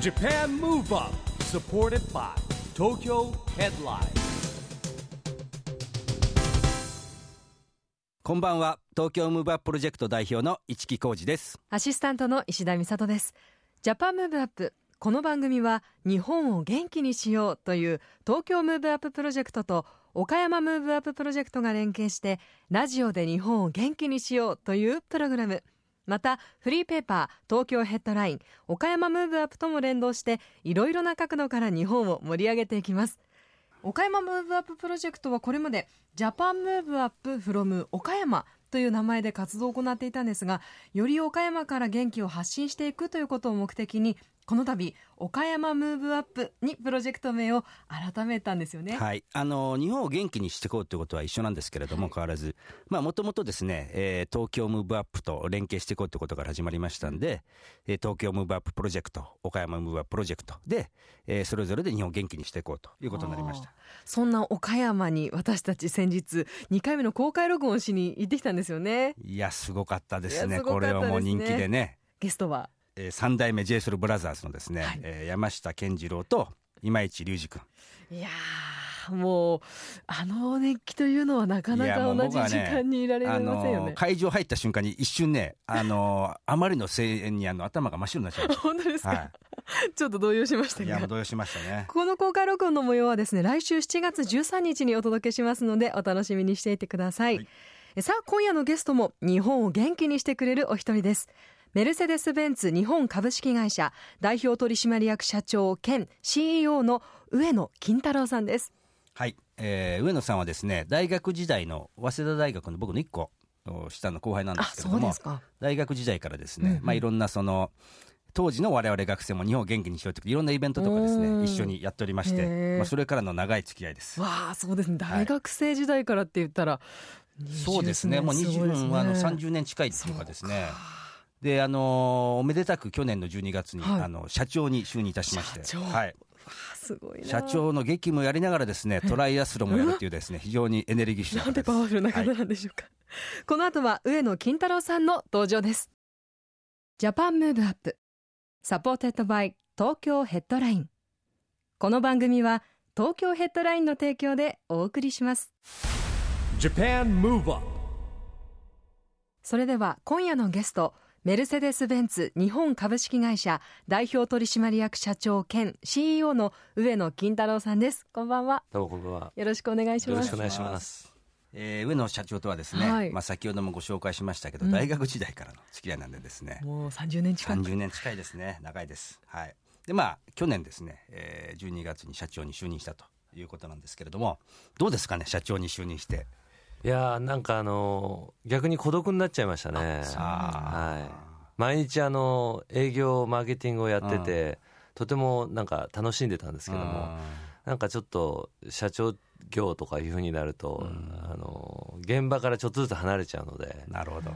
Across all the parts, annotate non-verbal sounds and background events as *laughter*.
JAPAN MOVE UP SUPPORTED BY TOKYO HEADLINE. こんばんは。東京 MOVE UP プロジェクト代表の一木広治です。アシスタントの石田美里です。 JAPAN MOVE UP この番組は日本を元気にしようという東京 MOVE UP プロジェクトと岡山 MOVE UP プロジェクトが連携してラジオで日本を元気にしようというプログラムまたフリーペーパー東京 HEADLINE 岡山 MOVE UP とも連動していろいろな角度から日本を盛り上げていきます。岡山 MOVE UP プロジェクトはこれまで JAPAN MOVE UP FROM 岡山という名前で活動を行っていたんですがより岡山から元気を発信していくということを目的にこの度岡山 MOVE UP にプロジェクト名を改めたんですよね。はい、あの日本を元気にしていこうということは一緒なんですけれども、変わらず、まあもともとですね、えー、東京 MOVE UP と連携していこうということから始まりましたんで、えー、東京 MOVE UP プロジェクト、岡山 MOVE UP プロジェクトで、えー、それぞれで日本を元気にしていこうということになりました。そんな岡山に私たち先日2回目の公開録音しに行ってきたんですよね。いやすごかったですね。すこれはもう人気でね。ゲストはえー、三代目 j ソ o ブラザーズのですね、はい、えー、山下健二郎と今市隆二君いやもうあの熱気というのはなかなか同じ時間にいられませんよね、ね、会場入った瞬間に一瞬ね *laughs* あのあまりの声援にあの頭が真っ白になっちゃいました。*laughs* 本当ですか、はい、*laughs* ちょっと動揺しましたいや動揺しましたね。この公開録音の模様はですね来週7月13日にお届けしますのでお楽しみにしていてください、はい、さあ今夜のゲストも日本を元気にしてくれるお一人ですメルセデス・ベンツ日本株式会社代表取締役社長兼 CEO の上野金太郎さんです。はい、えー、上野さんはですね大学時代の早稲田大学の僕の1個下の後輩なんですけれども大学時代からですね、うんうん、まあ、いろんなその当時の我々学生も日本を元気にしようといろんなイベントとかですね一緒にやっておりまして、まあ、それからの長い付き合いです。わあそうですね。大学生時代からって言ったら、はい、そうですね。もう20、ね、あの30年近いっていうかですねであのおめでたく去年の12月に、はい、あの社長に就任いたしまして、はい、すごい社長の激務やりながらですねトライアスロンもやるっていうですね非常にエネルギッシュななんてパワフルな方なんでしょうか、はい、この後は上野金太郎さんの登場です。 JAPAN MOVE UP。SUPPORTED BY TOKYO HEADLINE。この番組は東京 HEADLINE の提供でお送りします。それでは今夜のゲストメルセデス・ベンツ日本株式会社代表取締役社長兼 CEO の上野金太郎さんです。こんばんは。どうもこんばんは。よろしくお願いします。よろしくお願いします。えー、上野社長とはですね、はい、まあ、先ほどもご紹介しましたけど、うん、大学時代からの付き合いなんでですね。もう30年近い30年近いですね。長いです。はい。でまあ去年ですね、えー、12月に社長に就任したということなんですけれどもどうですかね社長に就任していやなんかあの逆に孤独になっちゃいましたね。はい、毎日あの営業マーケティングをやってて、とてもなんか楽しんでたんですけども、なんかちょっと社長業とかいうふうになると、あの現場からちょっとずつ離れちゃうので。なるほど。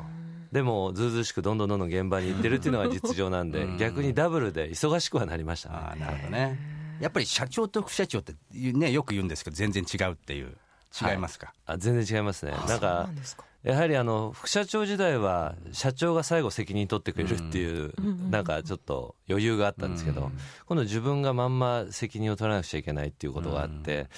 でもずうずしくどんどんどんどん現場に行ってるっていうのが *laughs* 実情なんで、逆にダブルで忙しくはなりましたね。あなるほどね。やっぱり社長と副社長ってねよく言うんですけど全然違うっていう。違いますか、はい、あ全然違いますね。なんかやはりあの副社長時代は社長が最後責任取ってくれるっていう、なんかちょっと余裕があったんですけど、今度自分がまんま責任を取らなくちゃいけないっていうことがあって、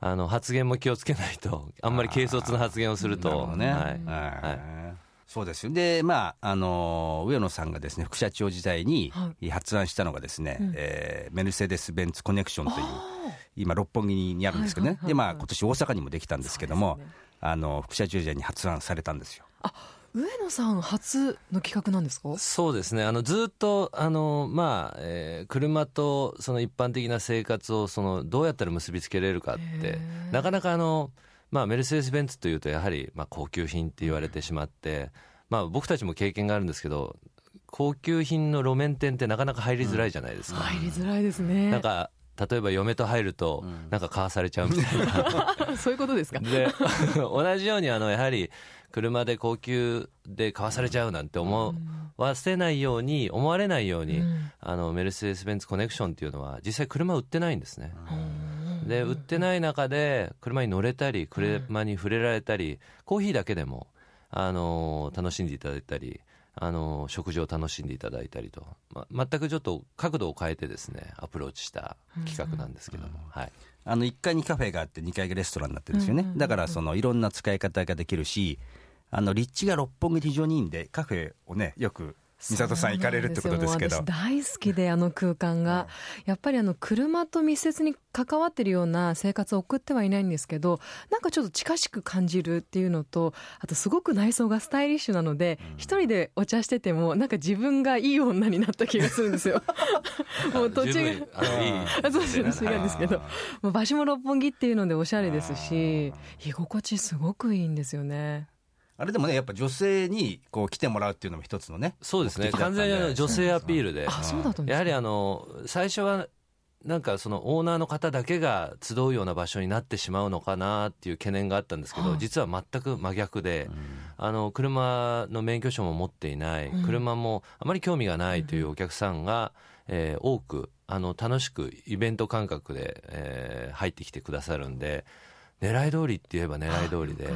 あの発言も気をつけないとあんまり軽率な発言をするとね、はい、はいそうですよ。で、まああの上野さんがですね副社長時代に発案したのがですね、はい、えー、メルセデス・ベンツ・コネクションという今六本木にあるんですけどね、でまあ今年大阪にもできたんですけども、ね、あの副社長時代に発案されたんですよ。あ上野さん初の企画なんですか？そうですね。あのずっとあの、まあえー、車とその一般的な生活をそのどうやったら結びつけれるかってなかなかあのまあ、メルセデス・ベンツというとやはりまあ高級品って言われてしまって、まあ、僕たちも経験があるんですけど高級品の路面店ってなかなか入りづらいじゃないですか、うん、入りづらいですね。なんか例えば嫁と入るとなんか買わされちゃうみたいな、*laughs* そういうことですか？で同じようにあのやはり車で高級で買わされちゃうなんて思わせないように思われないように、うん、あのメルセデス・ベンツコネクションっていうのは実際車売ってないんですね、うんで売ってない中で車に乗れたり車に触れられたりコーヒーだけでもあの楽しんでいただいたりあの食事を楽しんでいただいたりと、ま、全くちょっと角度を変えてですねアプローチした企画なんですけども、はい、あの1階にカフェがあって2階がレストランになってるんですよね、だからそのいろんな使い方ができるしあの立地が六本木非常にいいんでカフェをねよく美里さん行かれるってことですけど。私大好きであの空間が、やっぱりあの車と密接に関わってるような生活を送ってはいないんですけどなんかちょっと近しく感じるっていうのとあとすごく内装がスタイリッシュなので一、人でお茶しててもなんか自分がいい女になった気がするんですよ。*laughs* もう途中が *laughs* そうです違うんですけど。もう場所も六本木っていうのでおしゃれですし居心地すごくいいんですよねあれでもね、やっぱ女性にこう来てもらうっていうのも一つのね。そうですね。完全に女性アピールで。あ、そうだったんですやはりあの、最初は、なんかそのオーナーの方だけが集うような場所になってしまうのかなっていう懸念があったんですけど、実は全く真逆で、あの車の免許証も持っていない、車もあまり興味がないというお客さんが、えー、多くあの楽しくイベント感覚で、えー、入ってきてくださるんで狙い通りって言えば狙い通りで。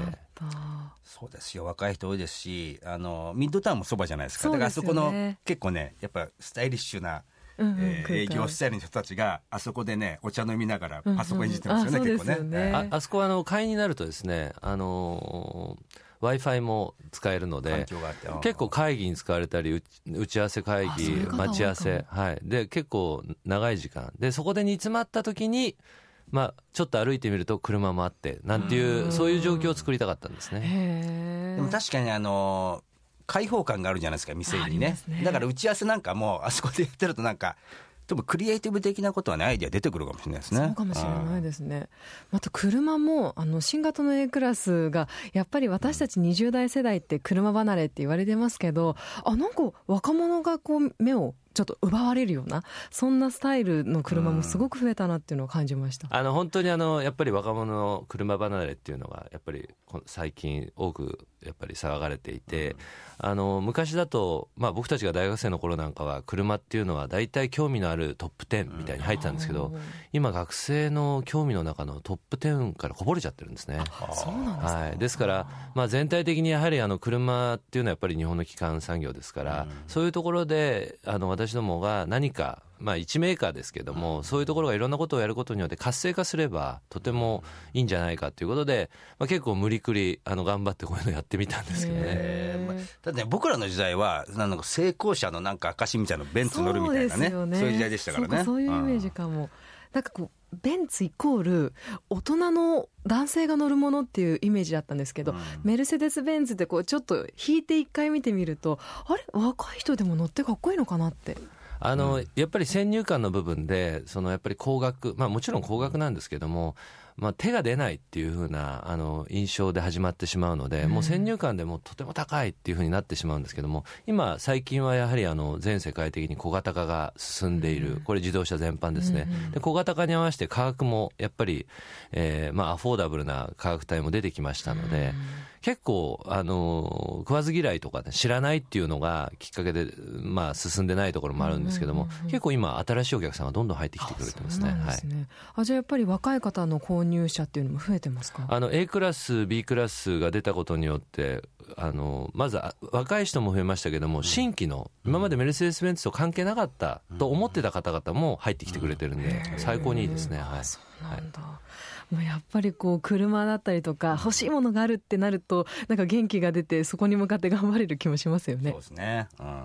そうですよ。若い人多いですしあのミッドタウンもそばじゃないですか、ね、だからあそこの結構ねやっぱスタイリッシュなうんうんえー、営業スタイルの人たちがあそこでねお茶飲みながらパソコンいじってますよね、うんうん、結構ね。ああそこはあの会員になるとですねあの w i f i も使えるので結構会議に使われたり打ち合わせ会議待ち合わせはい。で結構長い時間。でそこで煮詰まった時にまあ、ちょっと歩いてみると車もあってなんていうそういう状況を作りたかったんですね。でも確かにあの開放感があるじゃないですか店にね、ね、だから打ち合わせなんかもあそこでやってるとなんかでもクリエイティブ的なことはねアイディア出てくるかもしれないですね。そうかもしれないですね。また車もあの新型の A クラスがやっぱり私たち20代世代って車離れって言われてますけどあなんか若者がこう目をちょっと奪われるようなそんなスタイルの車もすごく増えたなっていうのを感じました、あの本当にあのやっぱり若者の車離れっていうのがやっぱり最近多くやっぱり騒がれていて、あの昔だと、まあ、僕たちが大学生の頃なんかは車っていうのは大体興味のあるトップ10みたいに入ってたんですけど、今学生の興味の中のトップ10からこぼれちゃってるんですね。そうなんですはい、ですから、まあ、全体的にやはりあの車っていうのはやっぱり日本の基幹産業ですから、そういうところであの私どもが何かまあ、1メーカーですけども、そういうところがいろんなことをやることによって活性化すればとてもいいんじゃないかということで、まあ、結構無理くりあの頑張ってこういうのやってみたんですけどね。まあ、だってね僕らの時代はなんか成功者のなんか証みたいなベンツ乗るみたいなねそういう時代でしたからね。そういうイメージかも。なんかこうベンツイコール大人の男性が乗るものっていうイメージだったんですけど、うん、メルセデス・ベンツってこうちょっと引いて一回見てみるとあれ？若い人でも乗ってかっこいいのかなって。あの、うん、やっぱり先入観の部分で、そのやっぱり高額、まあもちろん高額なんですけども、まあ、手が出ないっていうふうなあの印象で始まってしまうので、うん、もう先入観でもとても高いっていうふうになってしまうんですけども今最近はやはりあの全世界的に小型化が進んでいる、これ自動車全般ですね、で小型化に合わせて価格もやっぱり、えーまあ、アフォーダブルな価格帯も出てきましたので、結構、あの、食わず嫌いとか、ね、知らないっていうのがきっかけで、まあ、進んでないところもあるんですけども、結構今、新しいお客さんがどんどん入ってきてくれてますね。あ、ねはい、じゃあやっぱり若い方の購入者っていうのも増えてますか？あの、A クラス、B クラスが出たことによって、あの、まず、若い人も増えましたけども、新規の、今までメルセデス・ベンツと関係なかったと思ってた方々も入ってきてくれてるんで、最高にいいですね。はい。そうなんだ。はいもうやっぱりこう車だったりとか欲しいものがあるってなるとなんか元気が出てそこに向かって頑張れる気もしますよね。そうですね、うん。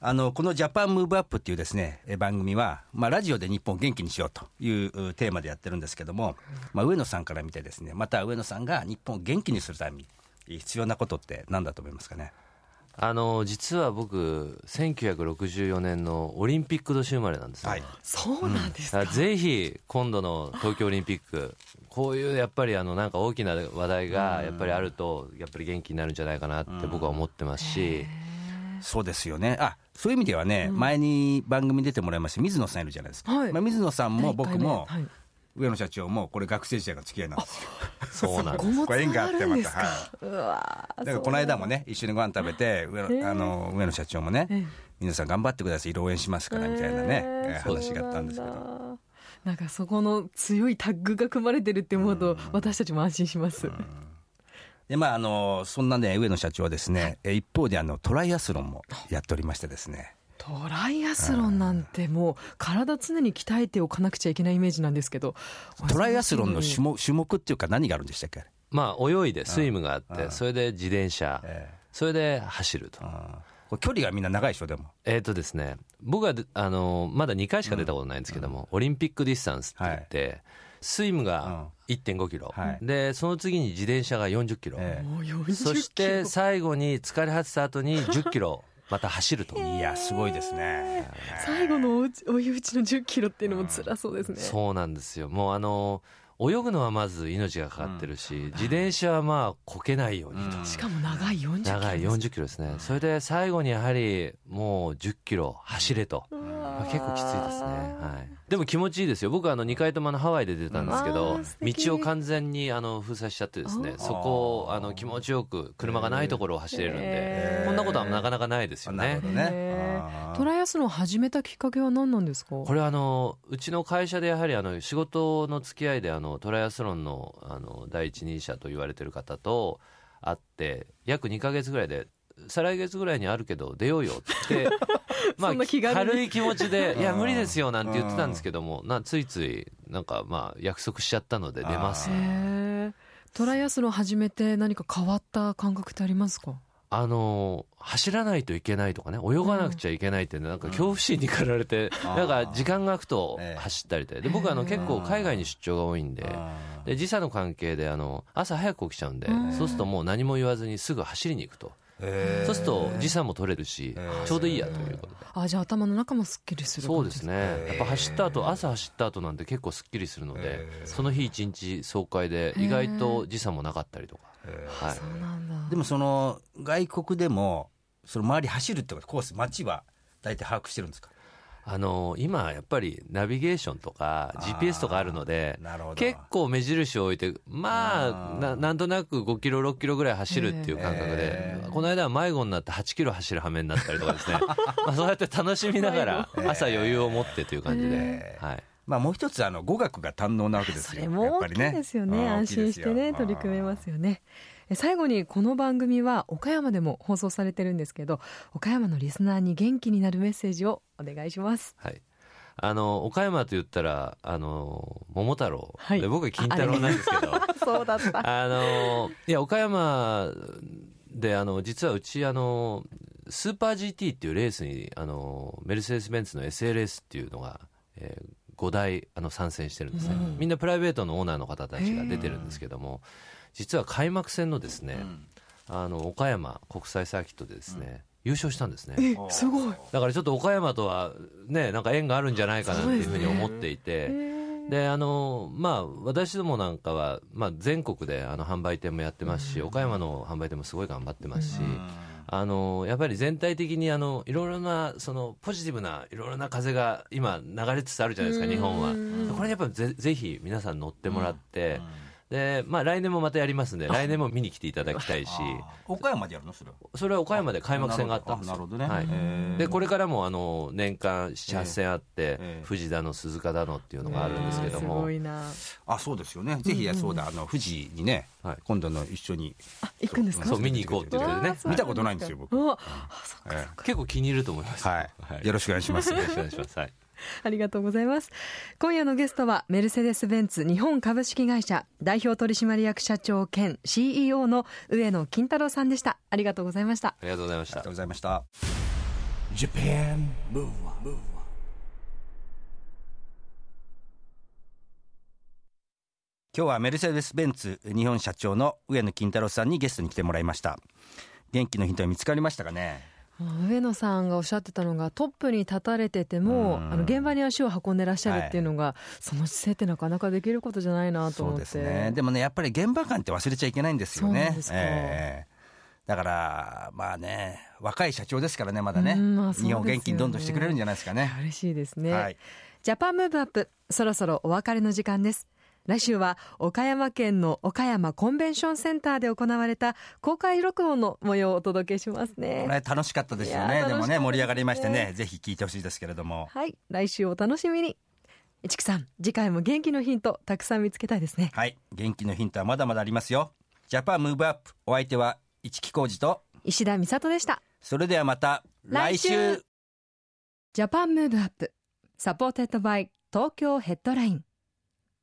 あのこのジャパンムーブアップっていうですね番組は、まあ、ラジオで日本を元気にしようというテーマでやってるんですけども、まあ、上野さんから見てですねまた上野さんが日本を元気にするために必要なことって何だと思いますかね？あの実は僕1964年のオリンピック年生まれなんですよ、はい、そうなんですか、うん、ぜひ今度の東京オリンピックこういうやっぱりあのなんか大きな話題がやっぱりあるとやっぱり元気になるんじゃないかなって僕は思ってますし、そうですよね。あそういう意味ではね、うん、前に番組に出てもらいました水野さんいるじゃないですか、はい、まあ、水野さんも僕も、はい。上野社長もこれ学生時代の付き合いなんですよ。そうなんです。これ縁があってまた。はい。だからこの間もね一緒にご飯食べて上野あの上野社長もね、皆さん頑張ってください応援しますからみたいなね、話があったんですけど。なんかそこの強いタッグが組まれてるって思うと私たちも安心します。でまああのそんなね上野社長はですね、はい、一方であのトライアスロンもやっておりましてですねトライアスロンなんてもう体常に鍛えておかなくちゃいけないイメージなんですけど。トライアスロンの種目種目っていうか何があるんでしたっけ？まあ泳いでスイムがあってそれで自転車、それで走ると。距離がみんな長いでしょでも。えっ、とですね僕はあのまだ2回しか出たことないんですけども、オリンピックディスタンスって言って、スイムが1.5キロ、はい、でその次に自転車が40キロ、えー、そして最後に疲れ果てた後に10キロまた走ると。いやすごいですね。最後の追い打ちの10キロっていうのも辛そうですね、そうなんですよ。もうあの泳ぐのはまず命がかかってるし、うん、自転車はまあこけないようにと、うん、しかも長い40キロ長い40キロですね。それで最後にやはりもう10キロ走れと、まあ、結構きついですね。はい。でも気持ちいいですよ。僕はあの2回とものハワイで出たんですけど道を完全にあの封鎖しちゃってですねそこをあの気持ちよく車がないところを走れるんでこんなことはなかなかないですよね。トライアスロン始めたきっかけは何なんですか？これはあのうちの会社でやはりあの仕事の付き合いであのトライアスロンのあの第一人者と言われてる方と会って約2か月ぐらいで再来月ぐらいにあるけど出ようよって *laughs* まあ軽い気持ちで「*laughs* いや無理ですよ」なんて言ってたんですけどもなついついなんかまあ約束しちゃったので出ます。トライアスロン始めて何か変わった感覚ってありますか？あの走らないといけないとかね泳がなくちゃいけないってなんか恐怖心に駆られて、*laughs* なんか時間が空くと走ったりでで僕はあの結構海外に出張が多いんでで時差の関係であの朝早く起きちゃうんでそうするともう何も言わずにすぐ走りに行くと。そうすると時差も取れるしちょうどいいやということで。あじゃあ頭の中もすっきりするそうですね。やっぱ走った後朝走った後なんて結構すっきりするのでその日一日爽快で意外と時差もなかったりとか、はい、でもその外国でもその周り走るってことコース街は大体把握してるんですか？あの今やっぱりナビゲーションとか GPS とかあるので結構目印を置いてまあななんとなく5キロ6キロぐらい走るっていう感覚でこの間は迷子になって8キロ走る羽目になったりとかですね。*laughs* まあそうやって楽しみながら朝余裕を持ってという感じで、はい、まあ、もう一つあの語学が堪能なわけですよ。それも大きいですよね、ね、安心してね取り組めますよね最後にこの番組は岡山でも放送されてるんですけど岡山のリスナーに元気になるメッセージをお願いします。はい。あの岡山と言ったらあの桃太郎、はい、僕は金太郎なんですけど。*laughs* そうだった。あのいや岡山であの実はうちあのスーパー GT っていうレースにあのメルセデス・ベンツの SLS っていうのが、えー、5台あの参戦してるんですね、うん、みんなプライベートのオーナーの方たちが出てるんですけども、実は開幕戦のですね、うん、あの岡山国際サーキットでですね、うん、優勝したんですね。すごい。だからちょっと岡山とはねなんか縁があるんじゃないかなっていうふうに思っていて。であのまあ私どもなんかは、まあ、全国であの販売店もやってますし、岡山の販売店もすごい頑張ってますし、あのやっぱり全体的にあのいろいろなそのポジティブないろいろな風が今流れつつあるじゃないですか日本は。これやっぱぜぜひ皆さん乗ってもらって、で、まあ来年もまたやりますんで、来年も見に来ていただきたいし。岡山でやるのそれそれは岡山で開幕戦があったんですなるほどね。はい。で、これからもあの、年間7、8戦あって、藤田の鈴鹿だのっていうのがあるんですけども。すごいな。あ、そうですよね。ぜひ、そうだ、あの、富士にね、今度の一緒に。行くんですか？そう、見に行こうって言ってね。見たことないんですよ、僕。結構気に入ると思います。はい。よろしくお願いします。よろしくお願いします。はい。*laughs* ありがとうございます。今夜のゲストはメルセデス・ベンツ日本株式会社代表取締役社長兼 CEO の上野金太郎さんでした。ありがとうございました。ありがとうございました。ありがとうございました。Japan Move 今日はメルセデス・ベンツ日本社長の上野金太郎さんにゲストに来てもらいました。元気のヒントは見つかりましたかね？上野さんがおっしゃってたのがトップに立たれてても、あの現場に足を運んでらっしゃるっていうのが、はい、その姿勢ってなかなかできることじゃないなと思って。そうですね。でもねやっぱり現場感って忘れちゃいけないんですよね。えー、だからまあね若い社長ですからねまだね。まあね、日本元気にどんどんしてくれるんじゃないですかね。嬉しいですね、はい、ジャパンムーブアップそろそろお別れの時間です来週は岡山県の岡山コンベンションセンターで行われた公開録音の模様をお届けしますね。こ楽しかったですよね。ねでもね、盛り上がりましてね、ぜひ聞いてほしいですけれども。はい、来週お楽しみに。一木さん、次回も元気のヒントたくさん見つけたいですね。はい、元気のヒントはまだまだありますよ。 JAPAN MOVE UP、お相手は一木広治と石田美里でした。それではまた来週 JAPAN MOVE UP SUPPORTED BY TOKYO HEADLINE